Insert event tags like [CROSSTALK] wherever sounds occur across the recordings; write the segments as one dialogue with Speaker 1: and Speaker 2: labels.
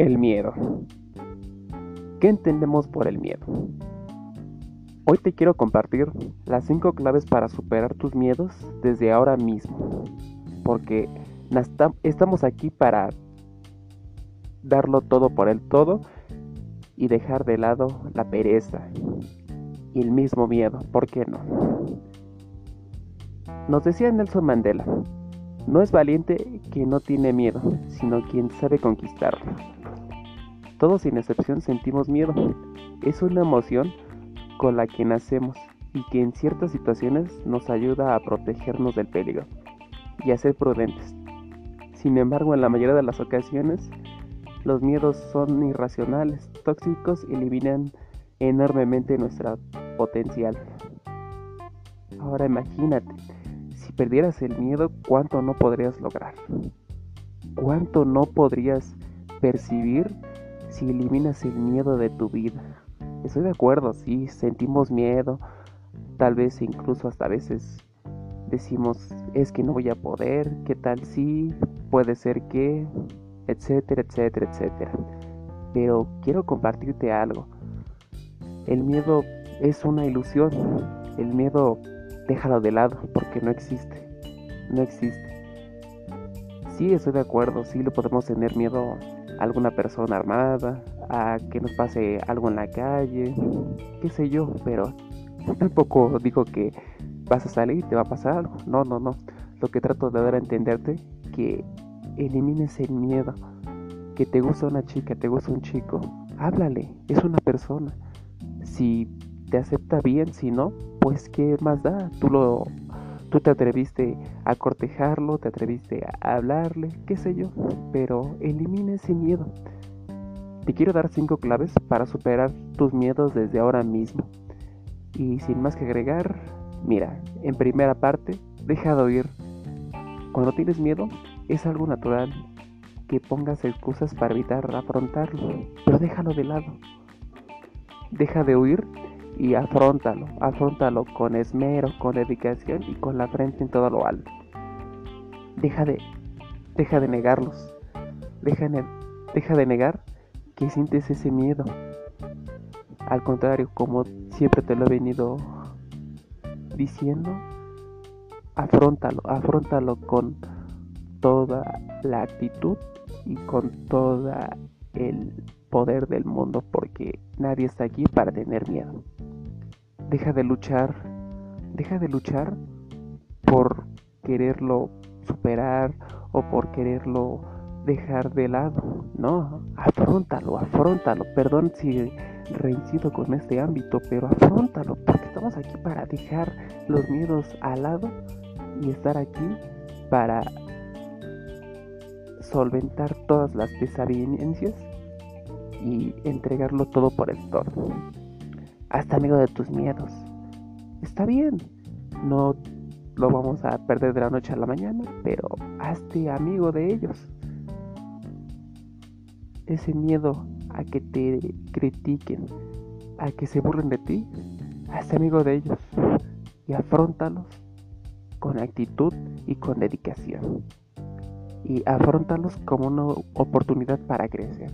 Speaker 1: El miedo. ¿Qué entendemos por el miedo? Hoy te quiero compartir las 5 claves para superar tus miedos desde ahora mismo. Porque estamos aquí para darlo todo por el todo y dejar de lado la pereza y el mismo miedo, ¿por qué no? Nos decía Nelson Mandela, no es valiente quien no tiene miedo, sino quien sabe conquistarlo. Todos sin excepción sentimos miedo. Es una emoción con la que nacemos y que en ciertas situaciones nos ayuda a protegernos del peligro y a ser prudentes. Sin embargo, en la mayoría de las ocasiones, los miedos son irracionales, tóxicos y eliminan enormemente nuestra potencial. Ahora imagínate, si perdieras el miedo, ¿cuánto no podrías lograr? ¿Cuánto no podrías percibir si eliminas el miedo de tu vida? Estoy de acuerdo, sí, sentimos miedo, tal vez incluso hasta veces decimos, es que no voy a poder, ¿qué tal si? Puede ser que, etcétera, etcétera, etcétera. Pero quiero compartirte algo. El miedo es una ilusión. El miedo déjalo de lado porque no existe. No existe. Sí, estoy de acuerdo, sí le podemos tener miedo alguna persona armada, a que nos pase algo en la calle, qué sé yo, pero [LAUGHS] tampoco digo que vas a salir y te va a pasar algo. No, no, no. Lo que trato de dar a entenderte que elimines el miedo. Que te gusta una chica, te gusta un chico, háblale, es una persona. Si te acepta bien, si no, pues qué más da, tú lo tú te atreviste a cortejarlo, te atreviste a hablarle, qué sé yo, pero elimina ese miedo. Te quiero dar cinco claves para superar tus miedos desde ahora mismo. Y sin más que agregar, mira, en primera parte, deja de oír. Cuando tienes miedo, es algo natural que pongas excusas para evitar afrontarlo, pero déjalo de lado. Deja de huir y afrontalo, afrontalo con esmero, con dedicación y con la frente en todo lo alto. Deja de, deja de negarlos, deja, deja de negar que sientes ese miedo. Al contrario, como siempre te lo he venido diciendo, afrontalo, afrontalo con toda la actitud y con toda el poder del mundo porque nadie está aquí para tener miedo. Deja de luchar, deja de luchar por quererlo superar o por quererlo dejar de lado. No, afrontalo, afrontalo. Perdón si reincido con este ámbito, pero afrontalo porque estamos aquí para dejar los miedos al lado y estar aquí para solventar todas las desavenencias y entregarlo todo por el todo. Hazte amigo de tus miedos. Está bien, no lo vamos a perder de la noche a la mañana, pero hazte amigo de ellos. Ese miedo a que te critiquen, a que se burlen de ti, hazte amigo de ellos y afrontalos con actitud y con dedicación. Y afrontalos como una oportunidad para crecer.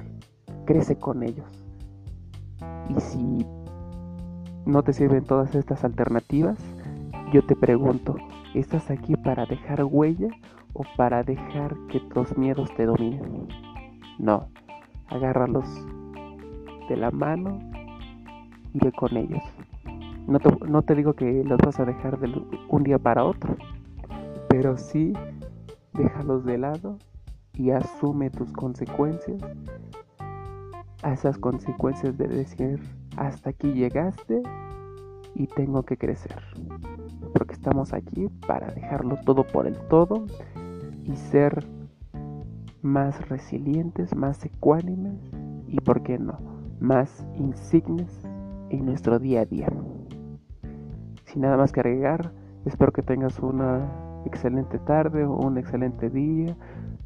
Speaker 1: Crece con ellos. Y si no te sirven todas estas alternativas, yo te pregunto, ¿estás aquí para dejar huella o para dejar que tus miedos te dominen? No, agárralos de la mano y ve con ellos. No te, no te digo que los vas a dejar de un día para otro, pero sí déjalos de lado y asume tus consecuencias. A esas consecuencias de decir hasta aquí llegaste y tengo que crecer. Porque estamos aquí para dejarlo todo por el todo y ser más resilientes, más ecuánimes y, ¿por qué no?, más insignes en nuestro día a día. Sin nada más que agregar, espero que tengas una excelente tarde o un excelente día.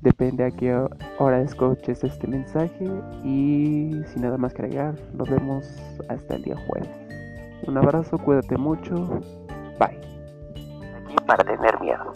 Speaker 1: Depende a qué hora escuches este mensaje. Y sin nada más que agregar, nos vemos hasta el día jueves. Un abrazo, cuídate mucho. Bye. Para tener miedo.